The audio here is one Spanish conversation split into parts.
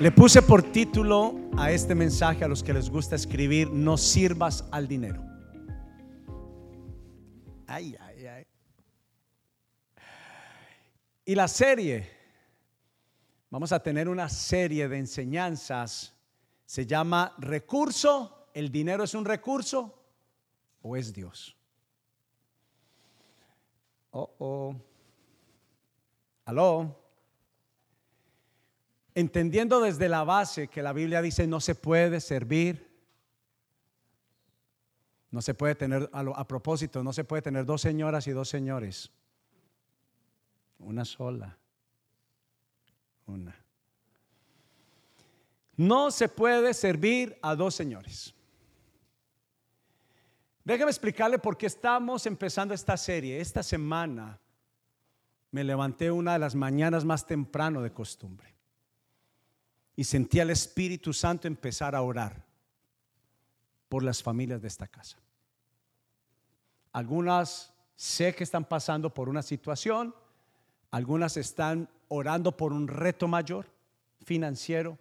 Le puse por título a este mensaje a los que les gusta escribir, no sirvas al dinero. Ay, ay, ay. Y la serie, vamos a tener una serie de enseñanzas, se llama recurso, el dinero es un recurso o es Dios. Oh, oh. Aló entendiendo desde la base que la Biblia dice no se puede servir, no se puede tener, a, propósito, no se puede tener dos señoras y dos señores, una sola, una. No se puede servir a dos señores. Déjeme explicarle por qué estamos empezando esta serie. Esta semana me levanté una de las mañanas más temprano de costumbre y sentí al Espíritu Santo empezar a orar por las familias de esta casa. Algunas sé que están pasando por una situación, algunas están orando por un reto mayor financiero,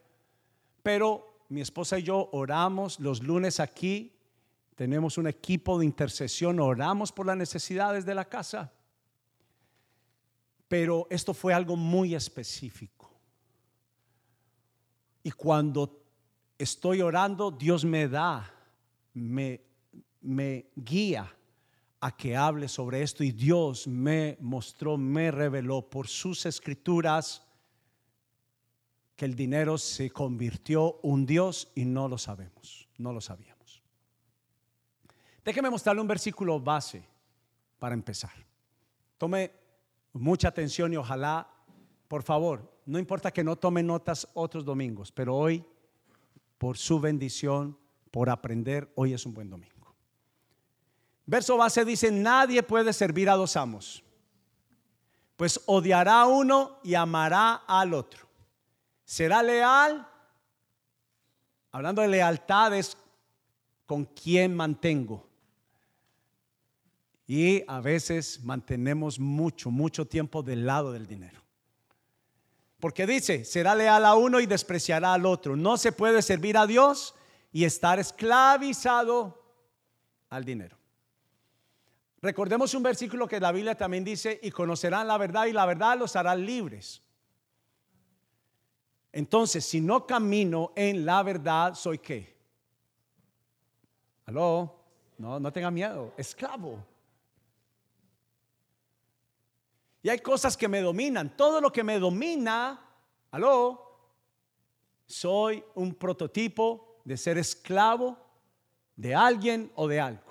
pero mi esposa y yo oramos los lunes aquí, tenemos un equipo de intercesión, oramos por las necesidades de la casa, pero esto fue algo muy específico. Y cuando estoy orando, Dios me da, me, me guía a que hable sobre esto. Y Dios me mostró, me reveló por sus escrituras que el dinero se convirtió un Dios y no lo sabemos, no lo sabíamos. Déjeme mostrarle un versículo base para empezar. Tome mucha atención y ojalá, por favor, no importa que no tome notas otros domingos, pero hoy, por su bendición, por aprender, hoy es un buen domingo. Verso base dice, nadie puede servir a dos amos, pues odiará a uno y amará al otro. Será leal, hablando de lealtades, con quien mantengo. Y a veces mantenemos mucho, mucho tiempo del lado del dinero. Porque dice, será leal a uno y despreciará al otro. No se puede servir a Dios y estar esclavizado al dinero. Recordemos un versículo que la Biblia también dice, y conocerán la verdad y la verdad los hará libres. Entonces, si no camino en la verdad, ¿soy qué? ¿Aló? No, no tenga miedo, esclavo. Y hay cosas que me dominan. Todo lo que me domina, aló, soy un prototipo de ser esclavo de alguien o de algo.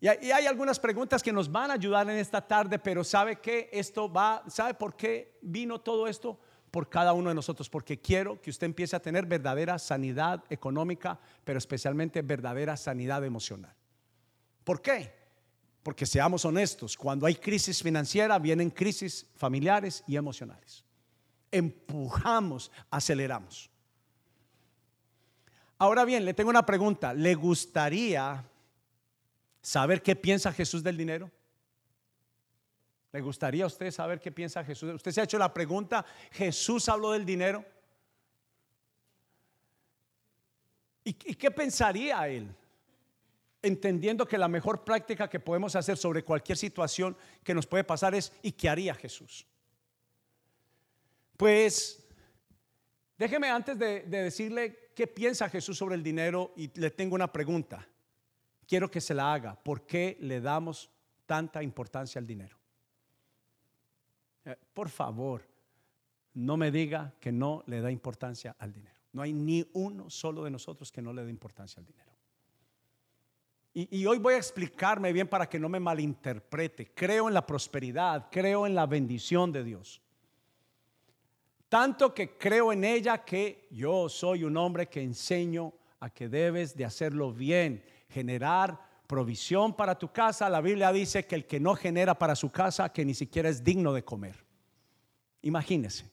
Y hay, algunas preguntas que nos van a ayudar en esta tarde, pero ¿sabe que esto va? ¿Sabe por qué vino todo esto? Por cada uno de nosotros, porque quiero que usted empiece a tener verdadera sanidad económica, pero especialmente verdadera sanidad emocional. ¿Por qué? Porque seamos honestos, cuando hay crisis financiera vienen crisis familiares y emocionales. Empujamos, aceleramos. Ahora bien, le tengo una pregunta. ¿Le gustaría saber qué piensa Jesús del dinero? ¿Le gustaría a usted saber qué piensa Jesús? ¿Usted se ha hecho la pregunta, Jesús habló del dinero? ¿Y, qué pensaría él? Entendiendo que la mejor práctica que podemos hacer sobre cualquier situación que nos puede pasar es ¿y qué haría Jesús? Pues déjeme antes de, decirle qué piensa Jesús sobre el dinero y le tengo una pregunta. Quiero que se la haga. ¿Por qué le damos tanta importancia al dinero? Eh, por favor, no me diga que no le da importancia al dinero. No hay ni uno solo de nosotros que no le dé importancia al dinero. Y, hoy voy a explicarme bien para que no me malinterprete. Creo en la prosperidad, creo en la bendición de Dios. Tanto que creo en ella que yo soy un hombre que enseño a que debes de hacerlo bien, generar provisión para tu casa. La Biblia dice que el que no genera para su casa, que ni siquiera es digno de comer. Imagínese.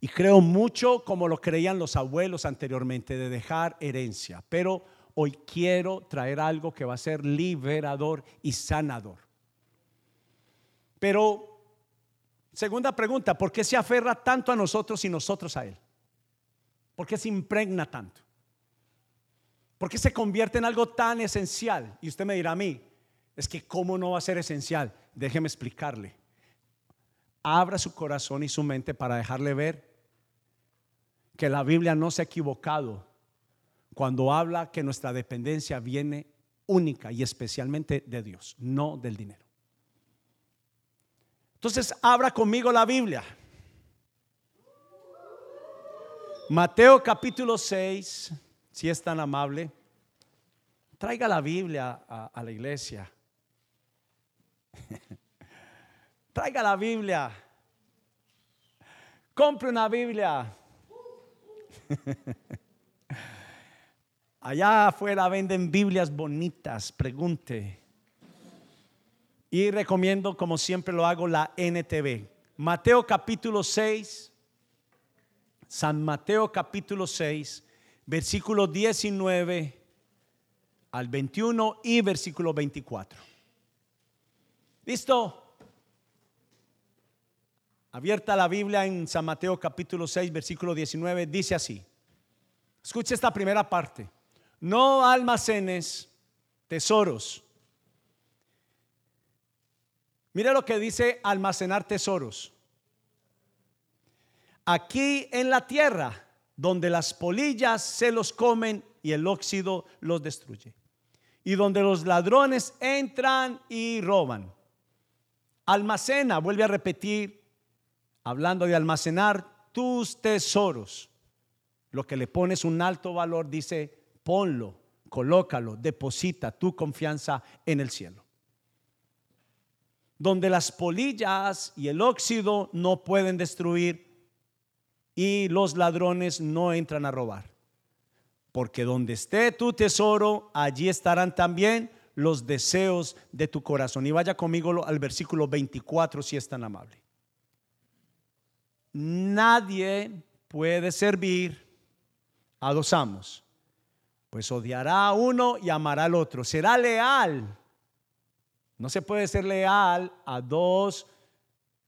Y creo mucho como lo creían los abuelos anteriormente, de dejar herencia. Pero hoy quiero traer algo que va a ser liberador y sanador. Pero Segunda pregunta, ¿por qué se aferra tanto a nosotros y nosotros a Él? ¿Por qué se impregna tanto? ¿Por qué se convierte en algo tan esencial? Y usted me dirá a mí, es que ¿cómo no va a ser esencial? Déjeme explicarle. Abra su corazón y su mente para dejarle ver que la Biblia no se ha equivocado cuando habla que nuestra dependencia viene única y especialmente de Dios, no del dinero. Entonces, abra conmigo la Biblia. Mateo capítulo 6, si es tan amable, traiga la Biblia a, a la iglesia. traiga la Biblia. Compre una Biblia. Allá afuera venden Biblias bonitas, pregunte. Y recomiendo, como siempre lo hago, la NTV. Mateo capítulo 6, San Mateo capítulo 6, versículo 19 al 21 y versículo 24. ¿Listo? Abierta la Biblia en San Mateo capítulo 6, versículo 19, dice así. Escuche esta primera parte. No almacenes tesoros. Mire lo que dice almacenar tesoros. Aquí en la tierra, donde las polillas se los comen y el óxido los destruye. Y donde los ladrones entran y roban. Almacena, vuelve a repetir hablando de almacenar tus tesoros, lo que le pones un alto valor, dice, ponlo, colócalo, deposita tu confianza en el cielo. Donde las polillas y el óxido no pueden destruir y los ladrones no entran a robar. Porque donde esté tu tesoro, allí estarán también los deseos de tu corazón. Y vaya conmigo al versículo 24 si es tan amable nadie puede servir a dos amos, pues odiará a uno y amará al otro. Será leal. No se puede ser leal a dos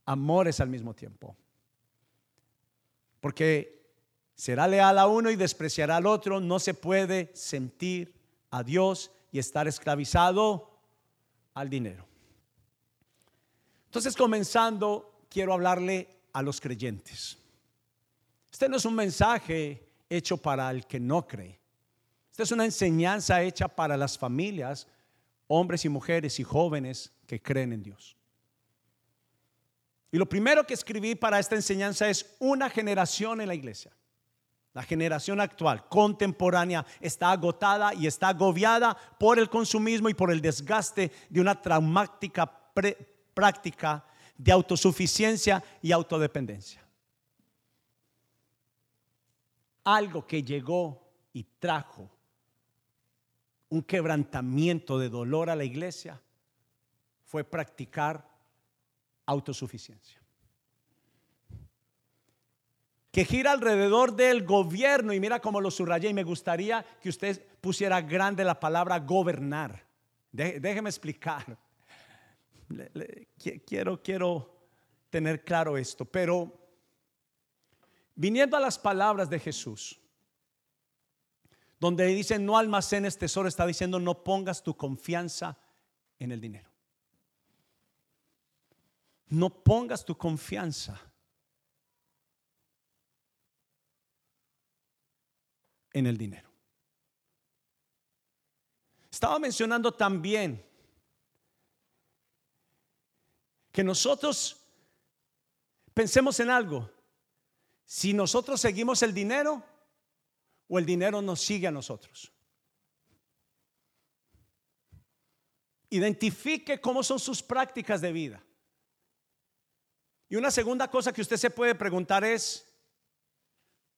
amores al mismo tiempo. Porque será leal a uno y despreciará al otro. No se puede sentir a Dios y estar esclavizado al dinero. Entonces, comenzando, quiero hablarle a los creyentes. Este no es un mensaje hecho para el que no cree. Esta es una enseñanza hecha para las familias, hombres y mujeres y jóvenes que creen en Dios. Y lo primero que escribí para esta enseñanza es una generación en la iglesia. La generación actual, contemporánea, está agotada y está agobiada por el consumismo y por el desgaste de una traumática práctica de autosuficiencia y autodependencia. Algo que llegó y trajo un quebrantamiento de dolor a la iglesia fue practicar autosuficiencia. Que gira alrededor del gobierno, y mira cómo lo subrayé, y me gustaría que usted pusiera grande la palabra gobernar. Déjeme explicar quiero, quiero tener claro esto, pero viniendo a las palabras de Jesús, donde dice no almacenes tesoro, está diciendo no pongas tu confianza en el dinero. No pongas tu confianza en el dinero. Estaba mencionando también que nosotros pensemos en algo. Si nosotros seguimos el dinero o el dinero nos sigue a nosotros. Identifique cómo son sus prácticas de vida. Y una segunda cosa que usted se puede preguntar es,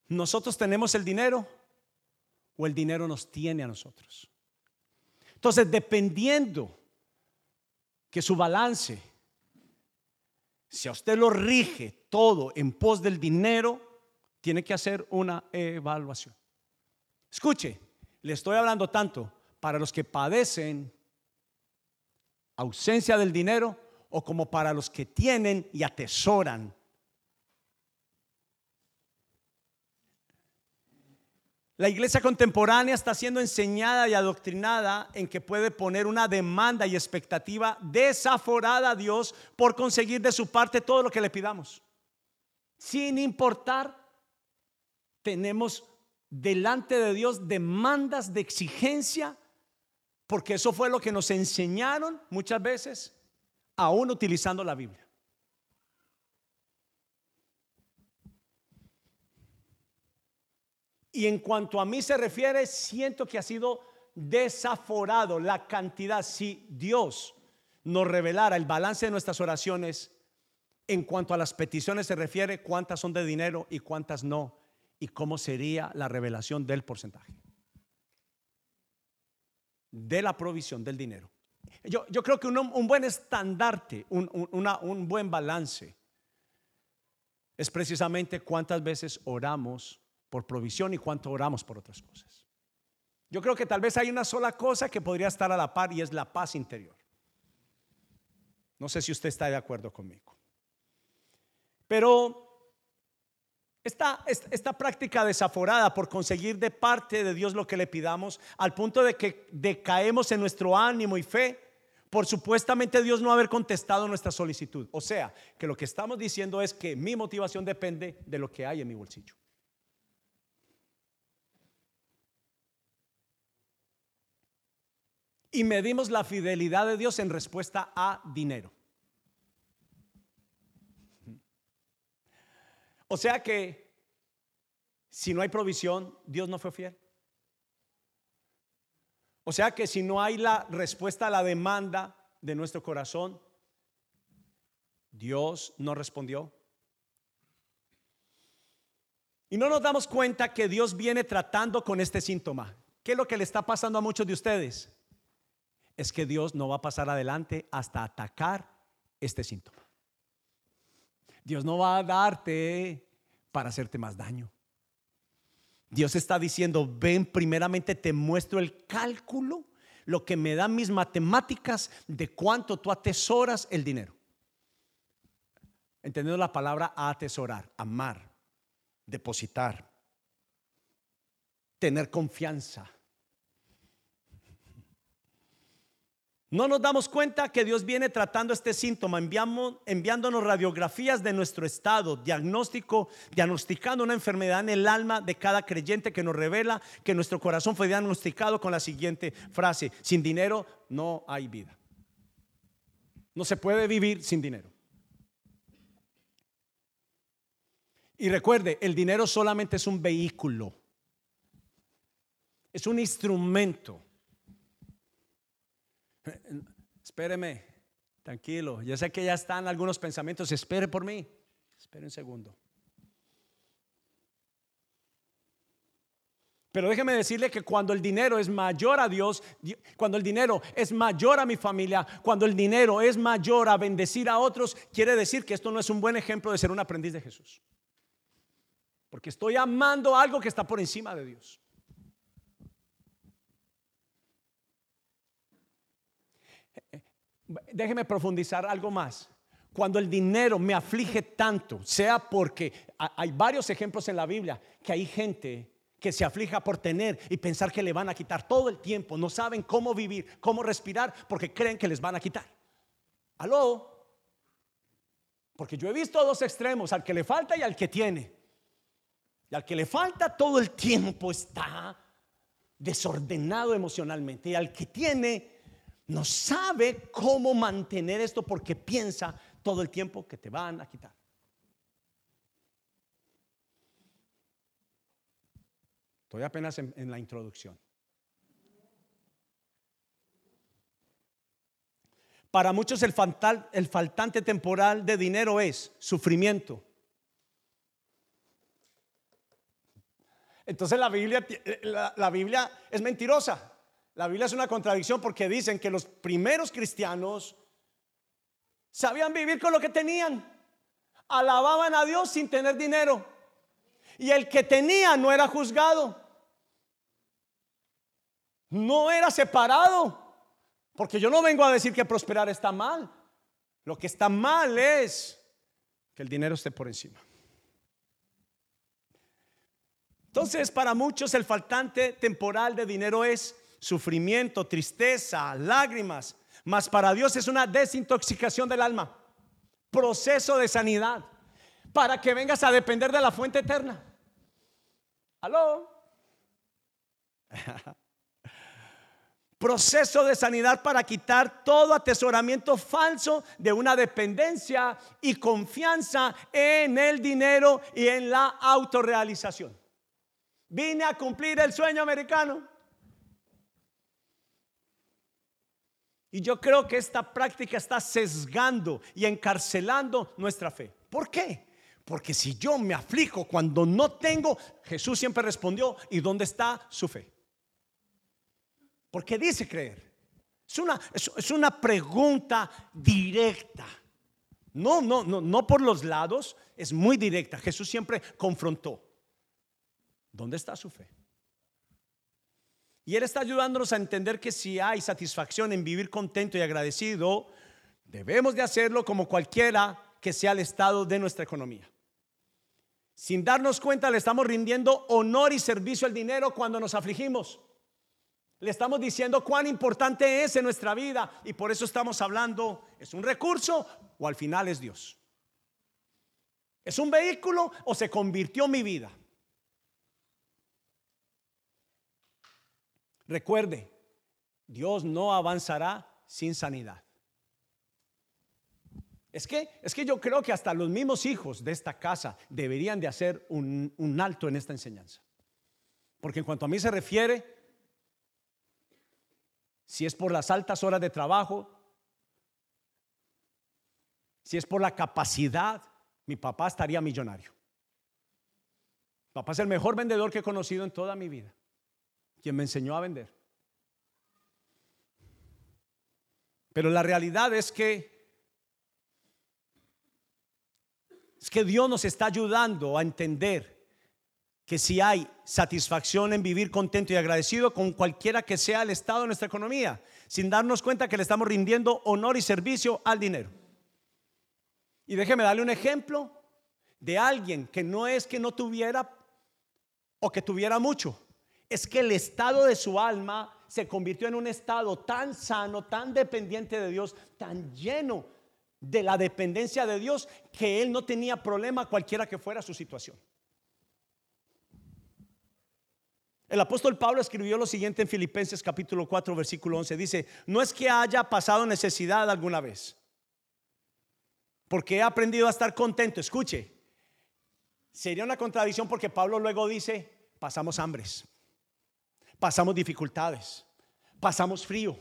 ¿nosotros tenemos el dinero o el dinero nos tiene a nosotros? Entonces, dependiendo que su balance si a usted lo rige todo en pos del dinero, tiene que hacer una evaluación. Escuche, le estoy hablando tanto para los que padecen ausencia del dinero o como para los que tienen y atesoran. La iglesia contemporánea está siendo enseñada y adoctrinada en que puede poner una demanda y expectativa desaforada a Dios por conseguir de su parte todo lo que le pidamos. Sin importar, tenemos delante de Dios demandas de exigencia, porque eso fue lo que nos enseñaron muchas veces, aún utilizando la Biblia. Y en cuanto a mí se refiere, siento que ha sido desaforado la cantidad. Si Dios nos revelara el balance de nuestras oraciones en cuanto a las peticiones se refiere, cuántas son de dinero y cuántas no, y cómo sería la revelación del porcentaje, de la provisión del dinero. Yo, yo creo que un, buen estandarte, un, un buen balance, es precisamente cuántas veces oramos por provisión y cuánto oramos por otras cosas. Yo creo que tal vez hay una sola cosa que podría estar a la par y es la paz interior. No sé si usted está de acuerdo conmigo. Pero esta, esta, práctica desaforada por conseguir de parte de Dios lo que le pidamos, al punto de que decaemos en nuestro ánimo y fe, por supuestamente Dios no haber contestado nuestra solicitud. O sea, que lo que estamos diciendo es que mi motivación depende de lo que hay en mi bolsillo. y medimos la fidelidad de Dios en respuesta a dinero. O sea que si no hay provisión, Dios no fue fiel. O sea que si no hay la respuesta a la demanda de nuestro corazón, Dios no respondió. Y no nos damos cuenta que Dios viene tratando con este síntoma. ¿Qué es lo que le está pasando a muchos de ustedes? es que Dios no va a pasar adelante hasta atacar este síntoma. Dios no va a darte para hacerte más daño. Dios está diciendo, ven, primeramente te muestro el cálculo, lo que me dan mis matemáticas de cuánto tú atesoras el dinero. Entendiendo la palabra atesorar, amar, depositar, tener confianza No nos damos cuenta que Dios viene tratando este síntoma, enviándonos radiografías de nuestro estado, diagnóstico, diagnosticando una enfermedad en el alma de cada creyente que nos revela que nuestro corazón fue diagnosticado con la siguiente frase, sin dinero no hay vida. No se puede vivir sin dinero. Y recuerde, el dinero solamente es un vehículo, es un instrumento Espéreme, tranquilo. Yo sé que ya están algunos pensamientos. Espere por mí. Espere un segundo. Pero déjeme decirle que cuando el dinero es mayor a Dios, cuando el dinero es mayor a mi familia, cuando el dinero es mayor a bendecir a otros, quiere decir que esto no es un buen ejemplo de ser un aprendiz de Jesús. Porque estoy amando algo que está por encima de Dios. Déjeme profundizar algo más. Cuando el dinero me aflige tanto, sea porque hay varios ejemplos en la Biblia que hay gente que se aflija por tener y pensar que le van a quitar todo el tiempo, no saben cómo vivir, cómo respirar, porque creen que les van a quitar. Aló, porque yo he visto dos extremos, al que le falta y al que tiene. Y al que le falta todo el tiempo está desordenado emocionalmente y al que tiene no sabe cómo mantener esto porque piensa todo el tiempo que te van a quitar. Estoy apenas en, la introducción. Para muchos el, faltante temporal de dinero es sufrimiento. Entonces la Biblia, la Biblia es mentirosa. La Biblia es una contradicción porque dicen que los primeros cristianos sabían vivir con lo que tenían. Alababan a Dios sin tener dinero. Y el que tenía no era juzgado. No era separado. Porque yo no vengo a decir que prosperar está mal. Lo que está mal es que el dinero esté por encima. Entonces, para muchos el faltante temporal de dinero es sufrimiento, tristeza, lágrimas, mas para Dios es una desintoxicación del alma, proceso de sanidad, para que vengas a depender de la fuente eterna. ¿Aló? proceso de sanidad para quitar todo atesoramiento falso de una dependencia y confianza en el dinero y en la autorrealización. Vine a cumplir el sueño americano. Y yo creo que esta práctica está sesgando y encarcelando nuestra fe. ¿Por qué? Porque si yo me aflijo cuando no tengo, Jesús siempre respondió, ¿y dónde está su fe? Porque dice creer. Es una, es, una pregunta directa. No, no, no, no por los lados, es muy directa. Jesús siempre confrontó. ¿Dónde está su fe? Y Él está ayudándonos a entender que si hay satisfacción en vivir contento y agradecido, debemos de hacerlo como cualquiera que sea el estado de nuestra economía. Sin darnos cuenta, le estamos rindiendo honor y servicio al dinero cuando nos afligimos. Le estamos diciendo cuán importante es en nuestra vida y por eso estamos hablando, ¿es un recurso o al final es Dios? ¿Es un vehículo o se convirtió mi vida? Recuerde, Dios no avanzará sin sanidad. Es que, es que yo creo que hasta los mismos hijos de esta casa deberían de hacer un, un alto en esta enseñanza. Porque en cuanto a mí se refiere, si es por las altas horas de trabajo, si es por la capacidad, mi papá estaría millonario. papá es el mejor vendedor que he conocido en toda mi vida quien me enseñó a vender. Pero la realidad es que es que Dios nos está ayudando a entender que si hay satisfacción en vivir contento y agradecido con cualquiera que sea el estado de nuestra economía, sin darnos cuenta que le estamos rindiendo honor y servicio al dinero. Y déjeme darle un ejemplo de alguien que no es que no tuviera o que tuviera mucho, es que el estado de su alma se convirtió en un estado tan sano, tan dependiente de Dios, tan lleno de la dependencia de Dios, que él no tenía problema cualquiera que fuera su situación. El apóstol Pablo escribió lo siguiente en Filipenses capítulo 4 versículo 11. Dice, no es que haya pasado necesidad alguna vez, porque he aprendido a estar contento. Escuche, sería una contradicción porque Pablo luego dice, pasamos hambres pasamos dificultades, pasamos frío.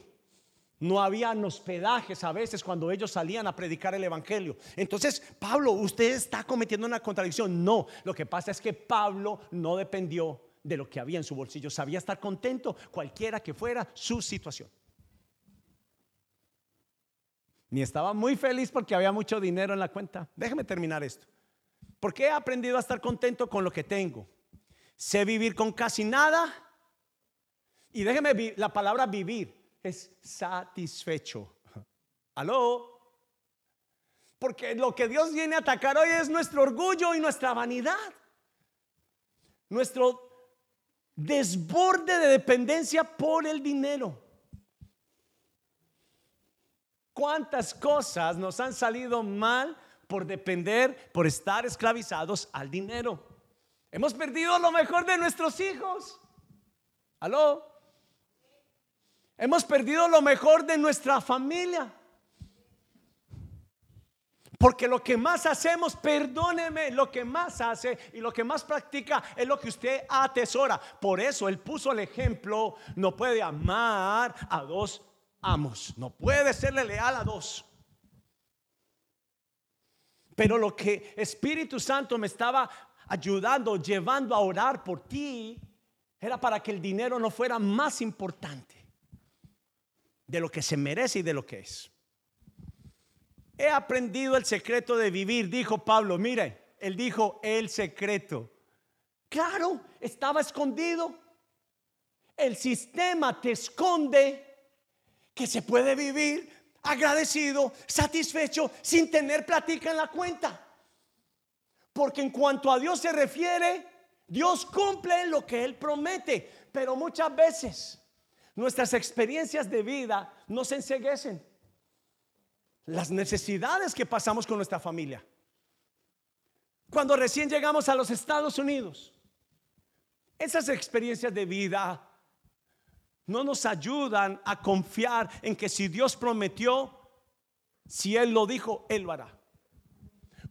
No habían hospedajes a veces cuando ellos salían a predicar el Evangelio. Entonces, Pablo, usted está cometiendo una contradicción. No, lo que pasa es que Pablo no dependió de lo que había en su bolsillo. Sabía estar contento cualquiera que fuera su situación. Ni estaba muy feliz porque había mucho dinero en la cuenta. Déjeme terminar esto. Porque he aprendido a estar contento con lo que tengo. Sé vivir con casi nada y déjeme, la palabra vivir es satisfecho. ¿Aló? Porque lo que Dios viene a atacar hoy es nuestro orgullo y nuestra vanidad. Nuestro desborde de dependencia por el dinero. ¿Cuántas cosas nos han salido mal por depender, por estar esclavizados al dinero? Hemos perdido lo mejor de nuestros hijos. ¿Aló? Hemos perdido lo mejor de nuestra familia. Porque lo que más hacemos, perdóneme, lo que más hace y lo que más practica es lo que usted atesora. Por eso él puso el ejemplo, no puede amar a dos amos, no puede serle leal a dos. Pero lo que Espíritu Santo me estaba ayudando, llevando a orar por ti, era para que el dinero no fuera más importante de lo que se merece y de lo que es. He aprendido el secreto de vivir, dijo Pablo. Mire, él dijo el secreto. Claro, estaba escondido. El sistema te esconde que se puede vivir agradecido, satisfecho, sin tener platica en la cuenta. Porque en cuanto a Dios se refiere, Dios cumple lo que Él promete. Pero muchas veces nuestras experiencias de vida nos enseguecen. Las necesidades que pasamos con nuestra familia. Cuando recién llegamos a los Estados Unidos, esas experiencias de vida no nos ayudan a confiar en que si Dios prometió, si Él lo dijo, Él lo hará.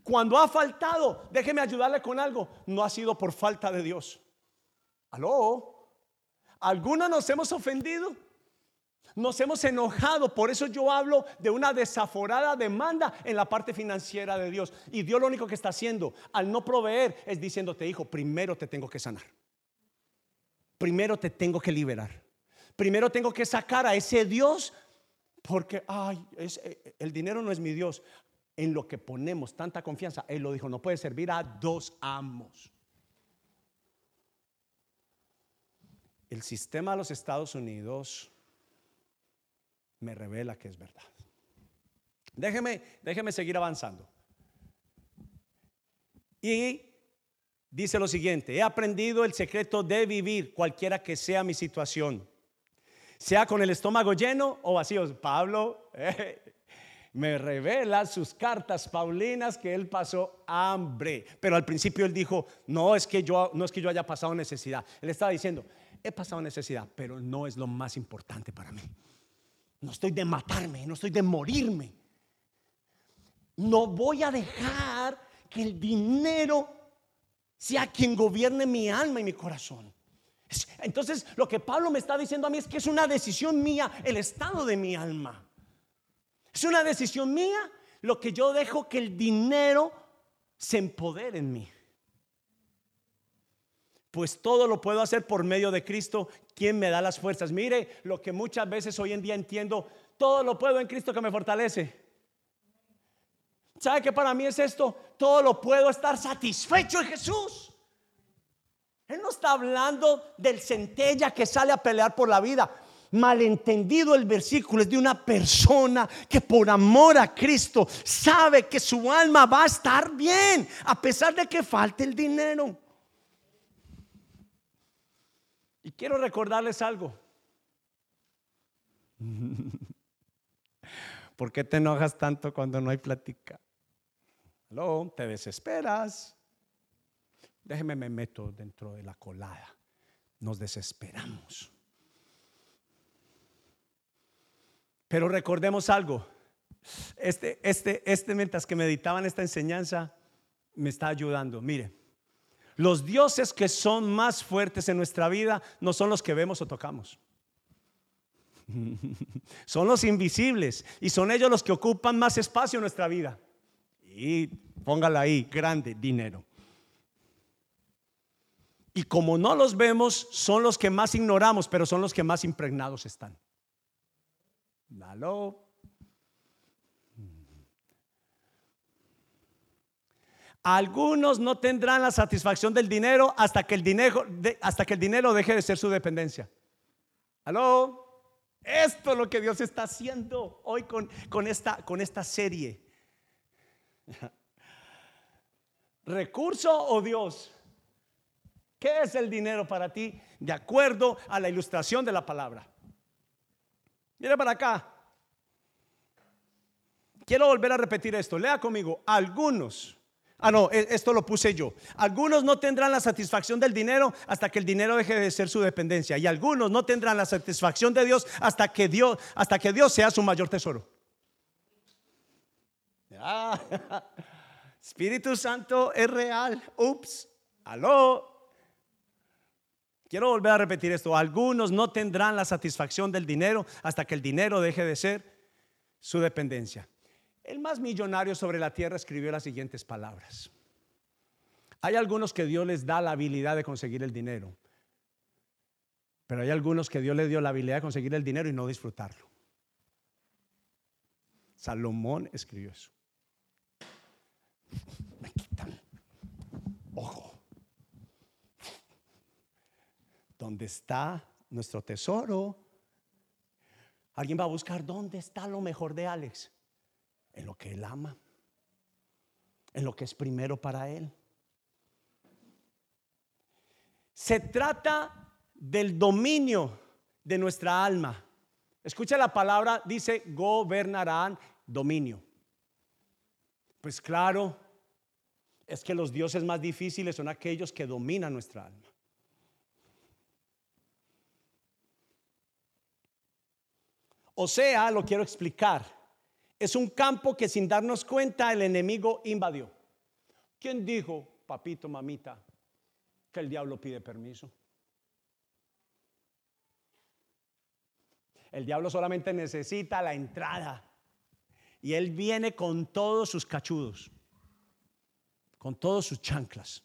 Cuando ha faltado, déjeme ayudarle con algo, no ha sido por falta de Dios. Aló, algunos nos hemos ofendido, nos hemos enojado, por eso yo hablo de una desaforada demanda en la parte financiera de Dios. Y Dios lo único que está haciendo al no proveer es diciéndote, hijo, primero te tengo que sanar. Primero te tengo que liberar. Primero tengo que sacar a ese Dios porque, ay, eh, el dinero no es mi Dios. En lo que ponemos tanta confianza, Él lo dijo, no puede servir a dos amos. El sistema de los Estados Unidos me revela que es verdad. Déjeme, déjeme seguir avanzando. Y dice lo siguiente, he aprendido el secreto de vivir cualquiera que sea mi situación sea con el estómago lleno o vacío. Pablo eh, me revela sus cartas paulinas que él pasó hambre, pero al principio él dijo, no es que yo no es que yo haya pasado necesidad. Él estaba diciendo, he pasado necesidad, pero no es lo más importante para mí. No estoy de matarme, no estoy de morirme. No voy a dejar que el dinero sea quien gobierne mi alma y mi corazón. Entonces, lo que Pablo me está diciendo a mí es que es una decisión mía el estado de mi alma. Es una decisión mía lo que yo dejo que el dinero se empodere en mí. Pues todo lo puedo hacer por medio de Cristo, quien me da las fuerzas. Mire lo que muchas veces hoy en día entiendo, todo lo puedo en Cristo que me fortalece. ¿Sabe qué para mí es esto? Todo lo puedo estar satisfecho en Jesús. Él no está hablando del centella que sale a pelear por la vida. Malentendido el versículo es de una persona que por amor a Cristo sabe que su alma va a estar bien a pesar de que falte el dinero. Y quiero recordarles algo. ¿Por qué te enojas tanto cuando no hay plática? ¿Aló? ¿Te desesperas? Déjeme me meto dentro de la colada. Nos desesperamos. Pero recordemos algo. Este, este, este, mientras que meditaban esta enseñanza, me está ayudando. Mire, los dioses que son más fuertes en nuestra vida no son los que vemos o tocamos. son los invisibles y son ellos los que ocupan más espacio en nuestra vida. Y póngala ahí, grande, dinero. Y como no los vemos, son los que más ignoramos, pero son los que más impregnados están. Dalo. Algunos no tendrán la satisfacción del dinero hasta que el dinero, hasta que el dinero deje de ser su dependencia. ¿Aló? Esto es lo que Dios está haciendo hoy con, con, esta, con esta serie. ¿Recurso o Dios? ¿Qué es el dinero para ti? De acuerdo a la ilustración de la palabra. Mira para acá. Quiero volver a repetir esto. Lea conmigo. Algunos. Ah, no, e, esto lo puse yo. Algunos no tendrán la satisfacción del dinero hasta que el dinero deje de ser su dependencia. Y algunos no tendrán la satisfacción de Dios hasta que Dios, hasta que Dios sea su mayor tesoro. Espíritu Santo es real. Ups. Aló. Quiero volver a repetir esto. Algunos no tendrán la satisfacción del dinero hasta que el dinero deje de ser su dependencia. El más millonario sobre la tierra escribió las siguientes palabras. Hay algunos que Dios les da la habilidad de conseguir el dinero, pero hay algunos que Dios les dio la habilidad de conseguir el dinero y no disfrutarlo. Salomón escribió eso. Me quitan. Ojo. donde está nuestro tesoro, Alguien va a buscar dónde está lo mejor de Alex. En lo que él ama. En lo que es primero para él. Se trata del dominio de nuestra alma. Escucha la palabra, dice, gobernarán dominio. Pues claro, es que los dioses más difíciles son aquellos que dominan nuestra alma. O sea, lo quiero explicar. Es un campo que sin darnos cuenta el enemigo invadió. ¿Quién dijo, papito, mamita, que el diablo pide permiso? El diablo solamente necesita la entrada. Y él viene con todos sus cachudos, con todos sus chanclas.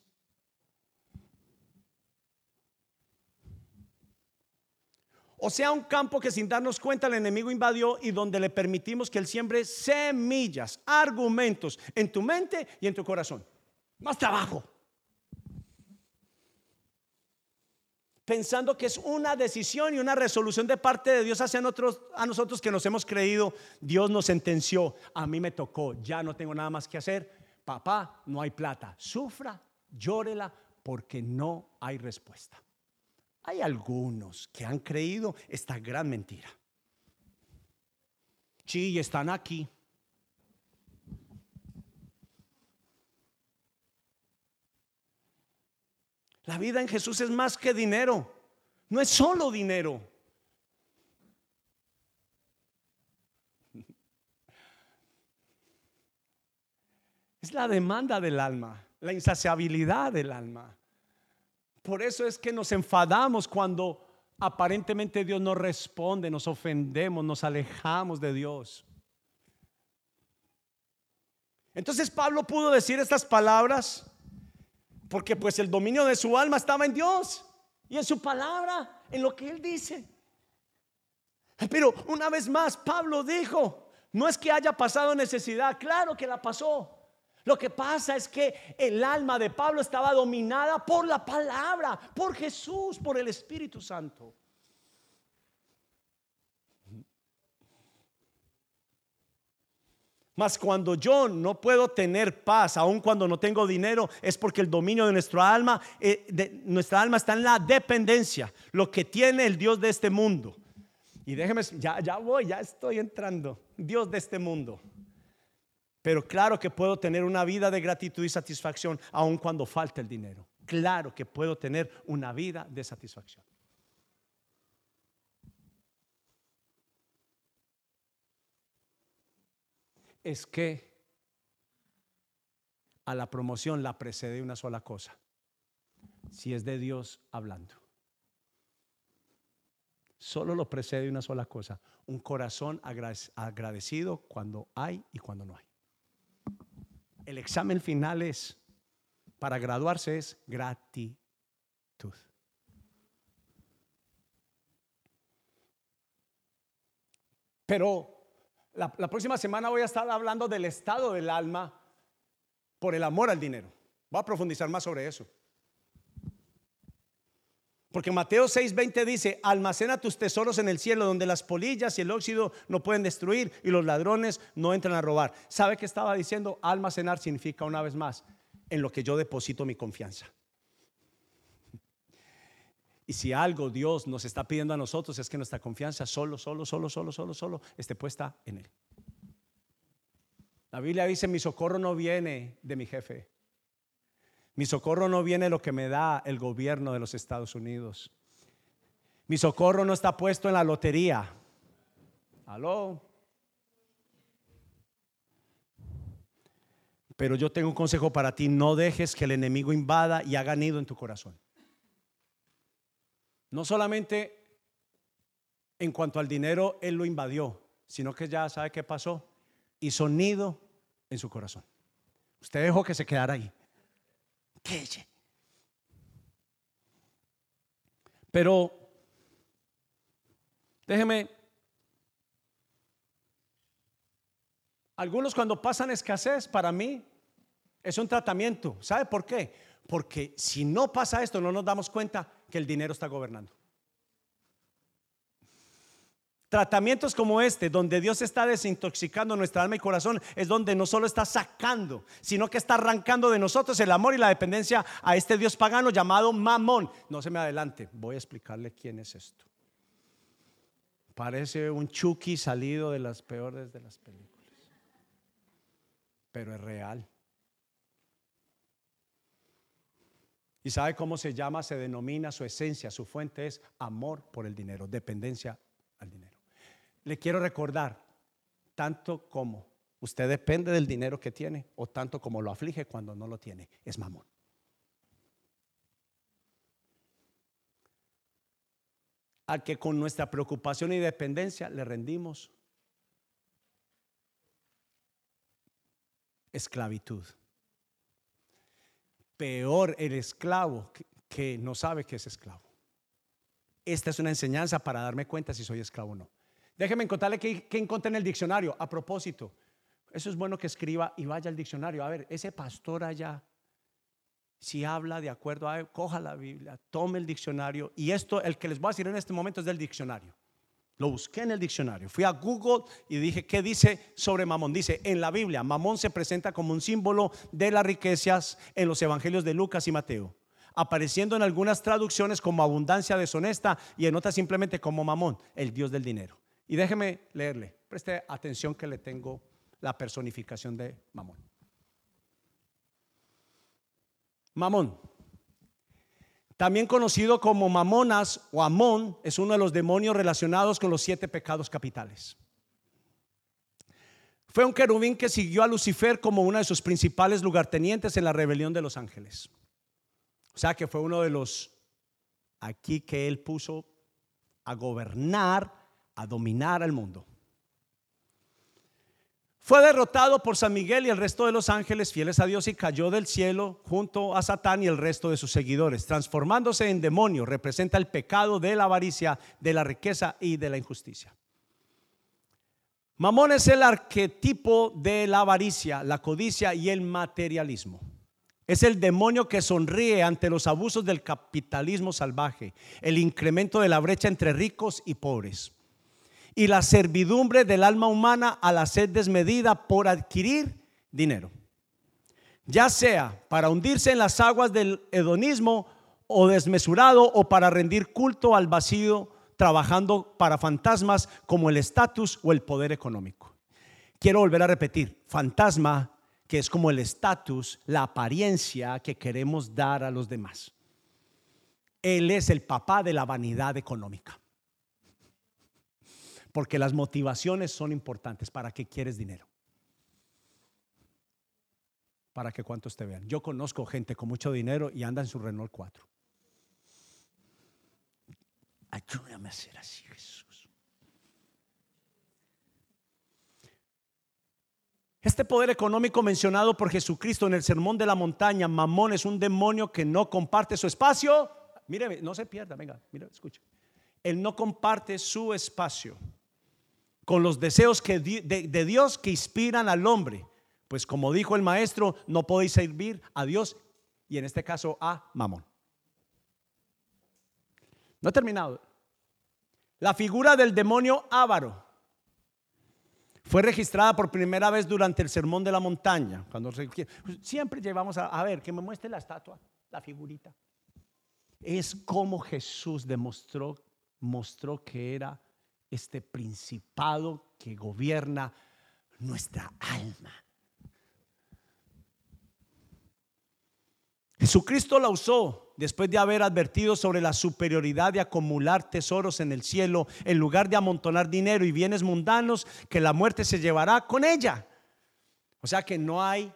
O sea, un campo que sin darnos cuenta el enemigo invadió y donde le permitimos que él siembre semillas, argumentos en tu mente y en tu corazón. Más trabajo. Pensando que es una decisión y una resolución de parte de Dios hacia nosotros, a nosotros que nos hemos creído. Dios nos sentenció. A mí me tocó. Ya no tengo nada más que hacer. Papá, no hay plata. Sufra, llórela, porque no hay respuesta. Hay algunos que han creído esta gran mentira. Sí, están aquí. La vida en Jesús es más que dinero. No es solo dinero. Es la demanda del alma, la insaciabilidad del alma. Por eso es que nos enfadamos cuando aparentemente Dios no responde, nos ofendemos, nos alejamos de Dios. Entonces Pablo pudo decir estas palabras porque pues el dominio de su alma estaba en Dios y en su palabra, en lo que él dice. Pero una vez más, Pablo dijo, no es que haya pasado necesidad, claro que la pasó. Lo que pasa es que el alma de Pablo estaba dominada por la palabra, por Jesús, por el Espíritu Santo. Mas cuando yo no puedo tener paz, aun cuando no tengo dinero, es porque el dominio de nuestra alma, eh, de, nuestra alma está en la dependencia, lo que tiene el Dios de este mundo. Y déjeme, ya, ya voy, ya estoy entrando. Dios de este mundo. Pero claro que puedo tener una vida de gratitud y satisfacción aun cuando falte el dinero. Claro que puedo tener una vida de satisfacción. Es que a la promoción la precede una sola cosa. Si es de Dios hablando. Solo lo precede una sola cosa. Un corazón agradecido cuando hay y cuando no hay el examen final es, para graduarse es gratitud. Pero la, próxima semana voy a estar hablando del estado del alma por el amor al dinero. Voy a profundizar más sobre eso. Porque Mateo 6:20 dice, almacena tus tesoros en el cielo donde las polillas y el óxido no pueden destruir y los ladrones no entran a robar. ¿Sabe qué estaba diciendo? Almacenar significa una vez más en lo que yo deposito mi confianza. Y si algo Dios nos está pidiendo a nosotros es que nuestra confianza solo, solo, solo, solo, solo, solo esté puesta en Él. La Biblia dice, mi socorro no viene de mi jefe, mi socorro no viene lo que me da el gobierno de los Estados Unidos. Mi socorro no está puesto en la lotería. Aló. Pero yo tengo un consejo para ti, no dejes que el enemigo invada y haga nido en tu corazón. No solamente en cuanto al dinero, él lo invadió, sino que ya sabe qué pasó. Hizo nido en su corazón. Usted dejó que se quedara ahí. Pero déjeme, algunos cuando pasan escasez, para mí es un tratamiento. ¿Sabe por qué? Porque si no pasa esto, no nos damos cuenta que el dinero está gobernando. Tratamientos como este, donde Dios está desintoxicando nuestra alma y corazón, es donde no solo está sacando, sino que está arrancando de nosotros el amor y la dependencia a este Dios pagano llamado Mamón. No se me adelante, voy a explicarle quién es esto. Parece un Chucky salido de las peores de las películas, pero es real. ¿Y sabe cómo se llama? Se denomina su esencia, su fuente es amor por el dinero, dependencia al dinero. Le quiero recordar, tanto como usted depende del dinero que tiene o tanto como lo aflige cuando no lo tiene, es mamón. Al que con nuestra preocupación y dependencia le rendimos esclavitud. Peor el esclavo que, no sabe que es esclavo. Esta es una enseñanza para darme cuenta si soy esclavo o no. Déjeme contarle que, encontré en el diccionario. A propósito, eso es bueno que escriba y vaya al diccionario. A ver, ese pastor allá, si habla de acuerdo a, coja la Biblia, tome el diccionario. Y esto, el que les voy a decir en este momento es del diccionario. Lo busqué en el diccionario. Fui a Google y dije, ¿qué dice sobre Mamón? Dice, en la Biblia, Mamón se presenta como un símbolo de las riquezas en los evangelios de Lucas y Mateo, apareciendo en algunas traducciones como abundancia deshonesta y en otras simplemente como Mamón, el dios del dinero. Y déjeme leerle, preste atención que le tengo la personificación de Mamón. Mamón, también conocido como Mamonas o Amón, es uno de los demonios relacionados con los siete pecados capitales. Fue un querubín que siguió a Lucifer como uno de sus principales lugartenientes en la rebelión de los ángeles. O sea que fue uno de los aquí que él puso a gobernar a dominar al mundo. Fue derrotado por San Miguel y el resto de los ángeles fieles a Dios y cayó del cielo junto a Satán y el resto de sus seguidores, transformándose en demonio. Representa el pecado de la avaricia, de la riqueza y de la injusticia. Mamón es el arquetipo de la avaricia, la codicia y el materialismo. Es el demonio que sonríe ante los abusos del capitalismo salvaje, el incremento de la brecha entre ricos y pobres y la servidumbre del alma humana a la sed desmedida por adquirir dinero. Ya sea para hundirse en las aguas del hedonismo o desmesurado o para rendir culto al vacío trabajando para fantasmas como el estatus o el poder económico. Quiero volver a repetir, fantasma que es como el estatus, la apariencia que queremos dar a los demás. Él es el papá de la vanidad económica. Porque las motivaciones son importantes. ¿Para qué quieres dinero? Para que cuántos te vean. Yo conozco gente con mucho dinero y anda en su Renault 4. Ayúdame a ser así, Jesús. Este poder económico mencionado por Jesucristo en el Sermón de la Montaña, Mamón es un demonio que no comparte su espacio. Mire, no se pierda, venga, mire, escuche. Él no comparte su espacio con los deseos de, Dios que inspiran al hombre. Pues como dijo el maestro, no podéis servir a Dios y en este caso a Mamón. No he terminado. La figura del demonio Ávaro fue registrada por primera vez durante el sermón de la montaña. Cuando siempre llevamos a, a ver que me muestre la estatua, la figurita. Es como Jesús demostró, mostró que era este principado que gobierna nuestra alma. Jesucristo la usó después de haber advertido sobre la superioridad de acumular tesoros en el cielo en lugar de amontonar dinero y bienes mundanos que la muerte se llevará con ella. O sea que no hay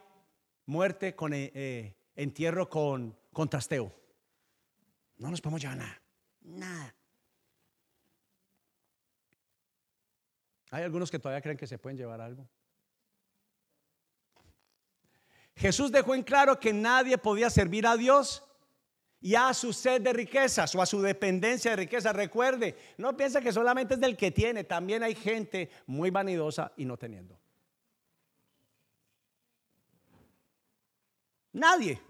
muerte con eh, eh, entierro con, con trasteo. No nos podemos llevar nada. Nada. Hay algunos que todavía creen que se pueden llevar algo. Jesús dejó en claro que nadie podía servir a Dios y a su sed de riquezas o a su dependencia de riquezas. Recuerde, no piensa que solamente es del que tiene, también hay gente muy vanidosa y no teniendo. Nadie.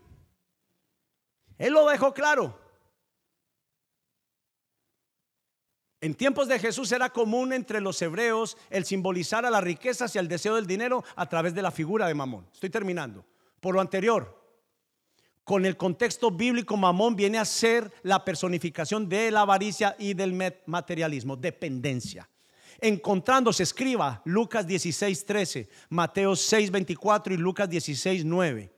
Él lo dejó claro. En tiempos de Jesús era común entre los hebreos el simbolizar a las riquezas y al deseo del dinero a través de la figura de Mamón. Estoy terminando. Por lo anterior, con el contexto bíblico, Mamón viene a ser la personificación de la avaricia y del materialismo, dependencia. Encontrándose, escriba Lucas 16, 13, Mateo 6, 24 y Lucas 16, 9.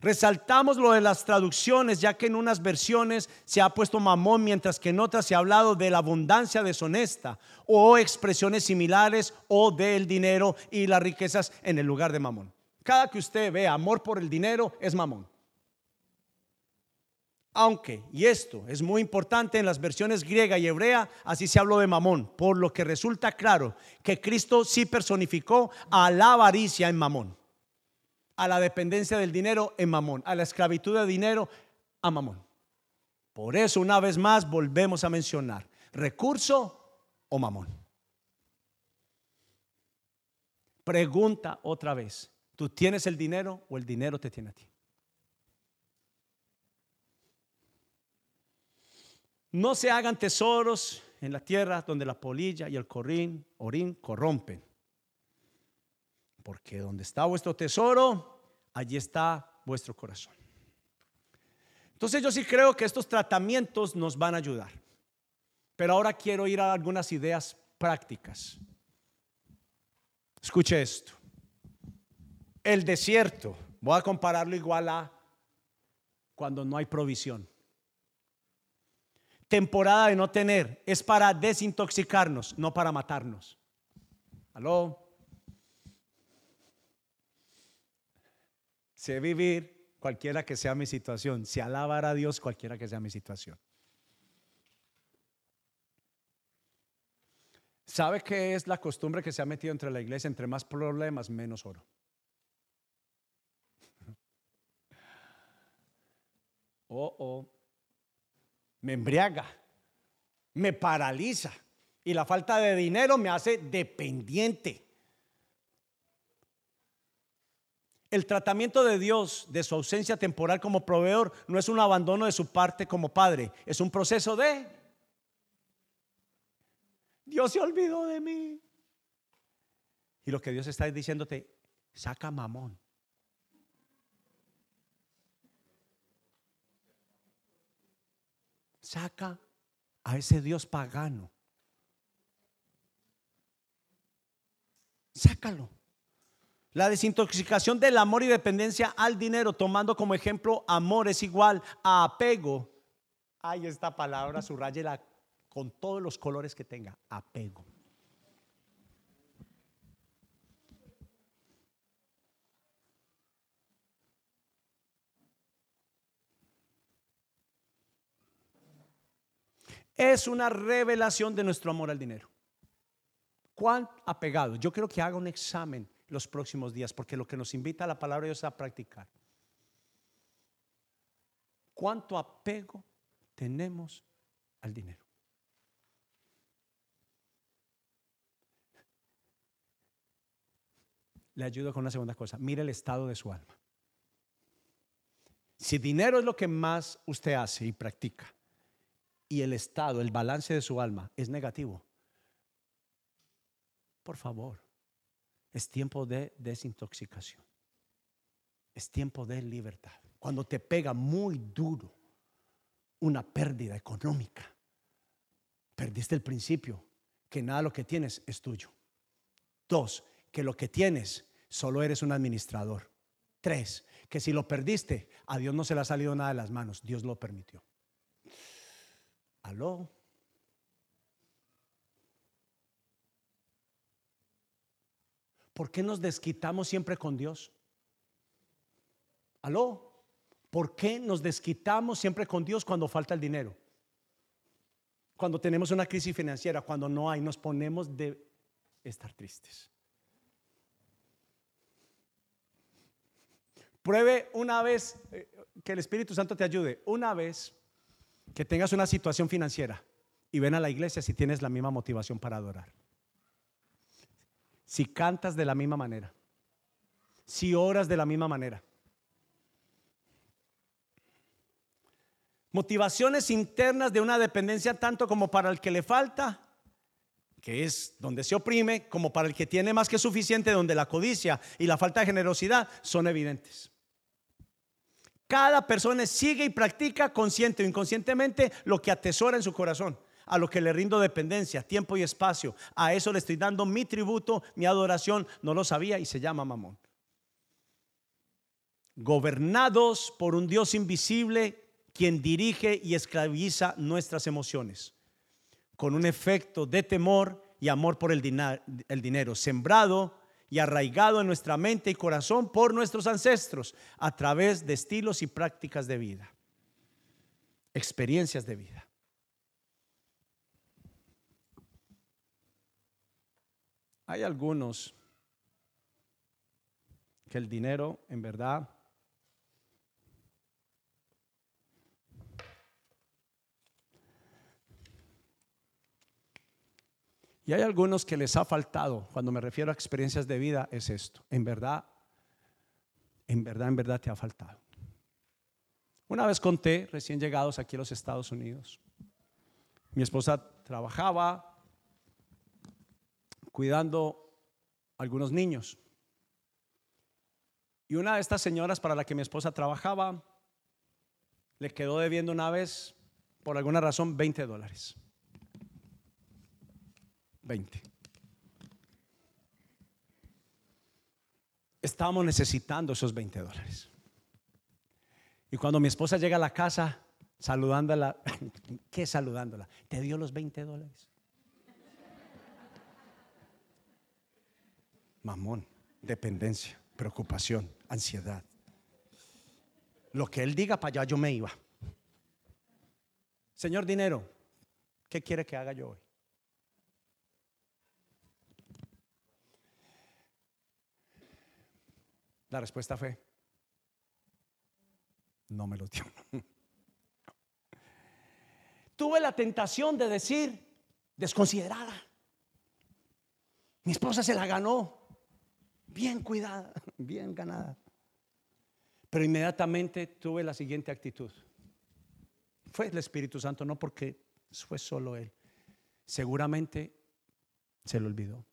Resaltamos lo de las traducciones, ya que en unas versiones se ha puesto mamón, mientras que en otras se ha hablado de la abundancia deshonesta o expresiones similares o del dinero y las riquezas en el lugar de mamón. Cada que usted ve amor por el dinero es mamón. Aunque, y esto es muy importante en las versiones griega y hebrea, así se habló de mamón, por lo que resulta claro que Cristo sí personificó a la avaricia en mamón a la dependencia del dinero en mamón, a la esclavitud de dinero a mamón. Por eso una vez más volvemos a mencionar recurso o mamón. Pregunta otra vez, ¿tú tienes el dinero o el dinero te tiene a ti? No se hagan tesoros en la tierra donde la polilla y el corín, orín corrompen porque donde está vuestro tesoro, allí está vuestro corazón. Entonces yo sí creo que estos tratamientos nos van a ayudar. Pero ahora quiero ir a algunas ideas prácticas. Escuche esto. El desierto, voy a compararlo igual a cuando no hay provisión. Temporada de no tener es para desintoxicarnos, no para matarnos. ¿Aló? Sé vivir cualquiera que sea mi situación. Sé alabar a Dios cualquiera que sea mi situación. ¿Sabe qué es la costumbre que se ha metido entre la iglesia? Entre más problemas, menos oro. Oh, oh. Me embriaga, me paraliza y la falta de dinero me hace dependiente. El tratamiento de Dios de su ausencia temporal como proveedor no es un abandono de su parte como padre, es un proceso de... Dios se olvidó de mí. Y lo que Dios está diciéndote, saca mamón. Saca a ese Dios pagano. Sácalo. La desintoxicación del amor y dependencia al dinero, tomando como ejemplo amor es igual a apego. Ay, esta palabra, subrayela con todos los colores que tenga, apego. Es una revelación de nuestro amor al dinero. ¿Cuán apegado? Yo quiero que haga un examen los próximos días, porque lo que nos invita a la palabra de Dios es a practicar. ¿Cuánto apego tenemos al dinero? Le ayudo con una segunda cosa. Mire el estado de su alma. Si dinero es lo que más usted hace y practica, y el estado, el balance de su alma es negativo, por favor, es tiempo de desintoxicación. Es tiempo de libertad. Cuando te pega muy duro una pérdida económica, perdiste el principio que nada lo que tienes es tuyo. Dos, que lo que tienes solo eres un administrador. Tres, que si lo perdiste, a Dios no se le ha salido nada de las manos, Dios lo permitió. Aló. ¿Por qué nos desquitamos siempre con Dios? ¿Aló? ¿Por qué nos desquitamos siempre con Dios cuando falta el dinero? Cuando tenemos una crisis financiera, cuando no hay, nos ponemos de estar tristes. Pruebe una vez, eh, que el Espíritu Santo te ayude, una vez que tengas una situación financiera y ven a la iglesia si tienes la misma motivación para adorar si cantas de la misma manera, si oras de la misma manera. Motivaciones internas de una dependencia tanto como para el que le falta, que es donde se oprime, como para el que tiene más que suficiente, donde la codicia y la falta de generosidad son evidentes. Cada persona sigue y practica consciente o inconscientemente lo que atesora en su corazón, a lo que le rindo dependencia, tiempo y espacio. A eso le estoy dando mi tributo, mi adoración. No lo sabía y se llama mamón. Gobernados por un Dios invisible quien dirige y esclaviza nuestras emociones, con un efecto de temor y amor por el, el dinero, sembrado y arraigado en nuestra mente y corazón por nuestros ancestros a través de estilos y prácticas de vida, experiencias de vida. Hay algunos que el dinero en verdad Y hay algunos que les ha faltado, cuando me refiero a experiencias de vida, es esto. En verdad, en verdad, en verdad te ha faltado. Una vez conté, recién llegados aquí a los Estados Unidos, mi esposa trabajaba cuidando algunos niños. Y una de estas señoras para la que mi esposa trabajaba le quedó debiendo una vez, por alguna razón, 20 dólares. 20. Estábamos necesitando esos 20 dólares. Y cuando mi esposa llega a la casa, saludándola, ¿qué saludándola? ¿Te dio los 20 dólares? Mamón, dependencia, preocupación, ansiedad. Lo que él diga para allá yo me iba. Señor dinero, ¿qué quiere que haga yo hoy? La respuesta fue, no me lo dio. Tuve la tentación de decir, desconsiderada. Mi esposa se la ganó, bien cuidada, bien ganada. Pero inmediatamente tuve la siguiente actitud. Fue el Espíritu Santo, no porque fue solo Él. Seguramente se lo olvidó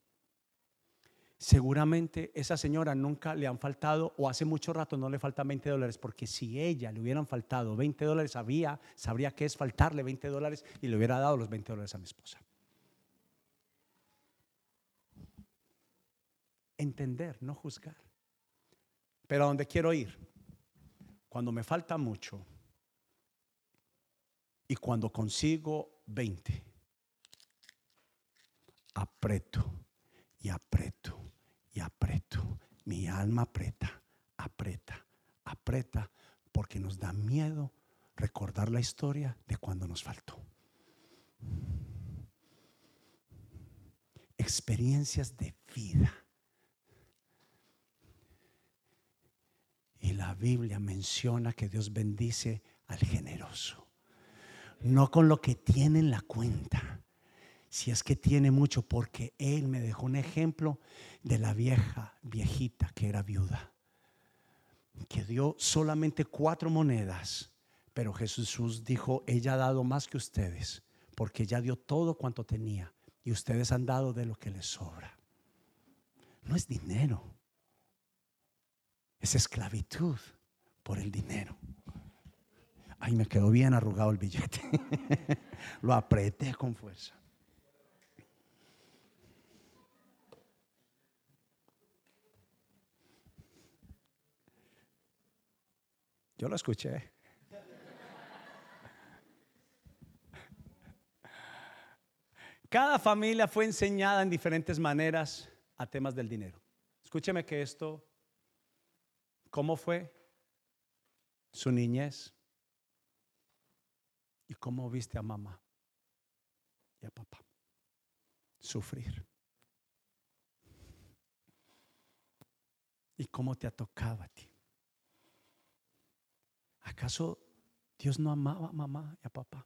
seguramente esa señora nunca le han faltado o hace mucho rato no le faltan 20 dólares, porque si ella le hubieran faltado 20 dólares, sabía, sabría que es faltarle 20 dólares y le hubiera dado los 20 dólares a mi esposa. Entender, no juzgar. Pero a donde quiero ir, cuando me falta mucho y cuando consigo 20, apreto y apreto y aprieto. Mi alma aprieta, aprieta, aprieta, porque nos da miedo recordar la historia de cuando nos faltó. Experiencias de vida. La Biblia menciona que Dios bendice al generoso. No con lo que tiene en la cuenta, si es que tiene mucho, porque Él me dejó un ejemplo de la vieja, viejita que era viuda, que dio solamente cuatro monedas, pero Jesús dijo, ella ha dado más que ustedes, porque ella dio todo cuanto tenía y ustedes han dado de lo que les sobra. No es dinero, es esclavitud por el dinero. Ay, me quedó bien arrugado el billete. Lo apreté con fuerza. Yo lo escuché. Cada familia fue enseñada en diferentes maneras a temas del dinero. Escúcheme que esto, ¿cómo fue su niñez? ¿Y cómo viste a mamá y a papá sufrir? ¿Y cómo te ha tocado a ti? ¿Acaso Dios no amaba a mamá y a papá?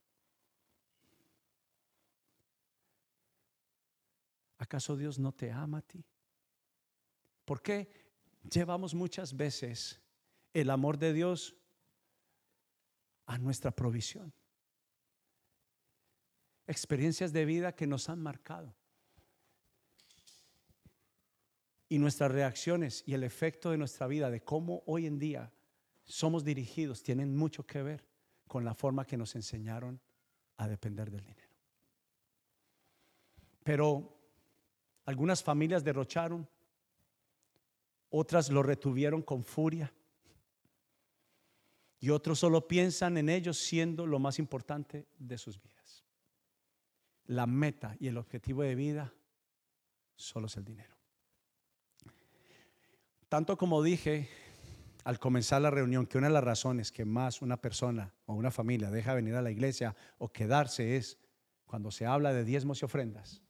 ¿Acaso Dios no te ama a ti? ¿Por qué llevamos muchas veces el amor de Dios a nuestra provisión. Experiencias de vida que nos han marcado. Y nuestras reacciones y el efecto de nuestra vida, de cómo hoy en día somos dirigidos, tienen mucho que ver con la forma que nos enseñaron a depender del dinero. Pero algunas familias derrocharon, otras lo retuvieron con furia y otros solo piensan en ellos siendo lo más importante de sus vidas. La meta y el objetivo de vida solo es el dinero. Tanto como dije al comenzar la reunión que una de las razones que más una persona o una familia deja venir a la iglesia o quedarse es cuando se habla de diezmos y ofrendas.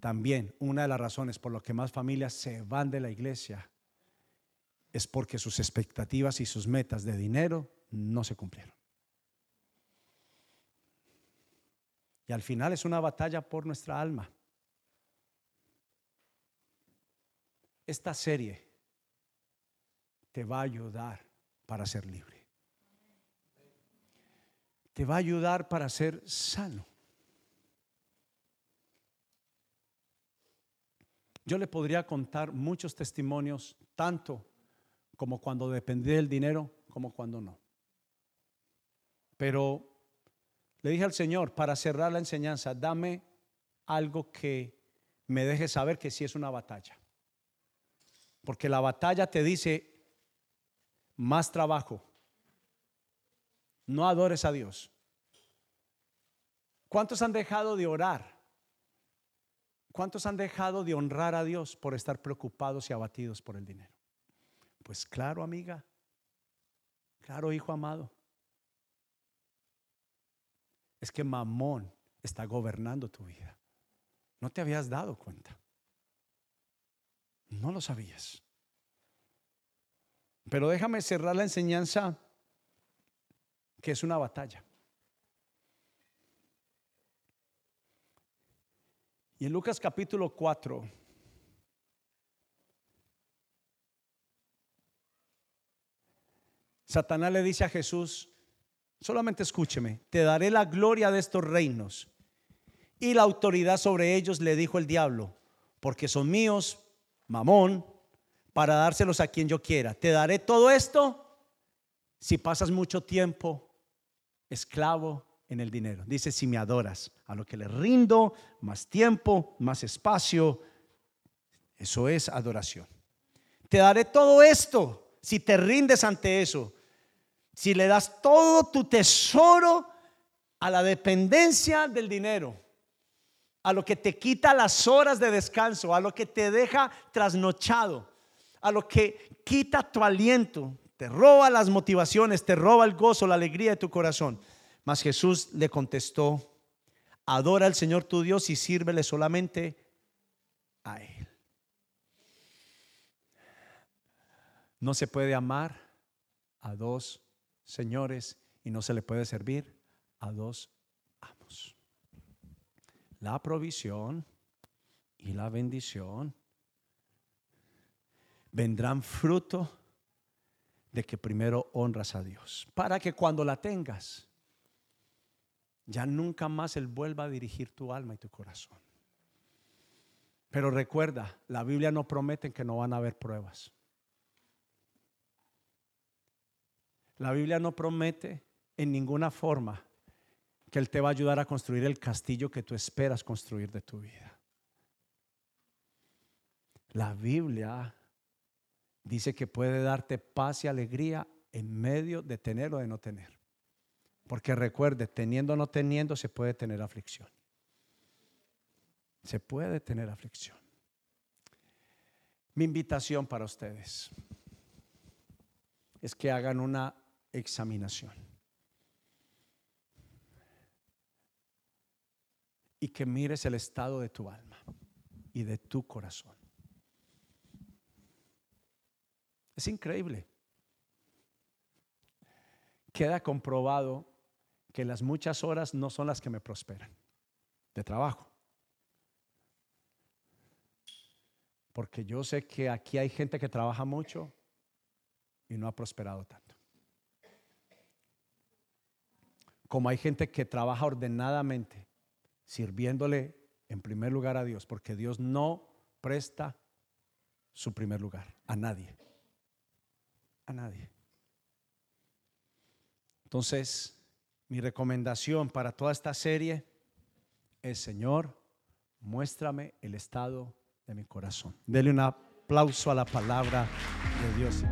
También una de las razones por lo que más familias se van de la iglesia es porque sus expectativas y sus metas de dinero no se cumplieron. Y al final es una batalla por nuestra alma. Esta serie te va a ayudar para ser libre. Te va a ayudar para ser sano. Yo le podría contar muchos testimonios, tanto como cuando dependía del dinero, como cuando no. Pero le dije al Señor, para cerrar la enseñanza, dame algo que me deje saber que sí es una batalla. Porque la batalla te dice más trabajo. No adores a Dios. ¿Cuántos han dejado de orar ¿Cuántos han dejado de honrar a Dios por estar preocupados y abatidos por el dinero? Pues claro, amiga. Claro, hijo amado. Es que Mamón está gobernando tu vida. No te habías dado cuenta. No lo sabías. Pero déjame cerrar la enseñanza que es una batalla. Y en Lucas capítulo 4, Satanás le dice a Jesús, solamente escúcheme, te daré la gloria de estos reinos y la autoridad sobre ellos, le dijo el diablo, porque son míos, mamón, para dárselos a quien yo quiera. Te daré todo esto si pasas mucho tiempo esclavo en el dinero. Dice, si me adoras, a lo que le rindo, más tiempo, más espacio, eso es adoración. Te daré todo esto si te rindes ante eso. Si le das todo tu tesoro a la dependencia del dinero, a lo que te quita las horas de descanso, a lo que te deja trasnochado, a lo que quita tu aliento, te roba las motivaciones, te roba el gozo, la alegría de tu corazón. Mas Jesús le contestó, adora al Señor tu Dios y sírvele solamente a Él. No se puede amar a dos señores y no se le puede servir a dos amos. La provisión y la bendición vendrán fruto de que primero honras a Dios, para que cuando la tengas, ya nunca más Él vuelva a dirigir tu alma y tu corazón. Pero recuerda, la Biblia no promete que no van a haber pruebas. La Biblia no promete en ninguna forma que Él te va a ayudar a construir el castillo que tú esperas construir de tu vida. La Biblia dice que puede darte paz y alegría en medio de tener o de no tener. Porque recuerde, teniendo o no teniendo, se puede tener aflicción. Se puede tener aflicción. Mi invitación para ustedes es que hagan una examinación. Y que mires el estado de tu alma y de tu corazón. Es increíble. Queda comprobado que las muchas horas no son las que me prosperan de trabajo. Porque yo sé que aquí hay gente que trabaja mucho y no ha prosperado tanto. como hay gente que trabaja ordenadamente, sirviéndole en primer lugar a Dios, porque Dios no presta su primer lugar a nadie. A nadie. Entonces, mi recomendación para toda esta serie es, Señor, muéstrame el estado de mi corazón. Dele un aplauso a la palabra de Dios.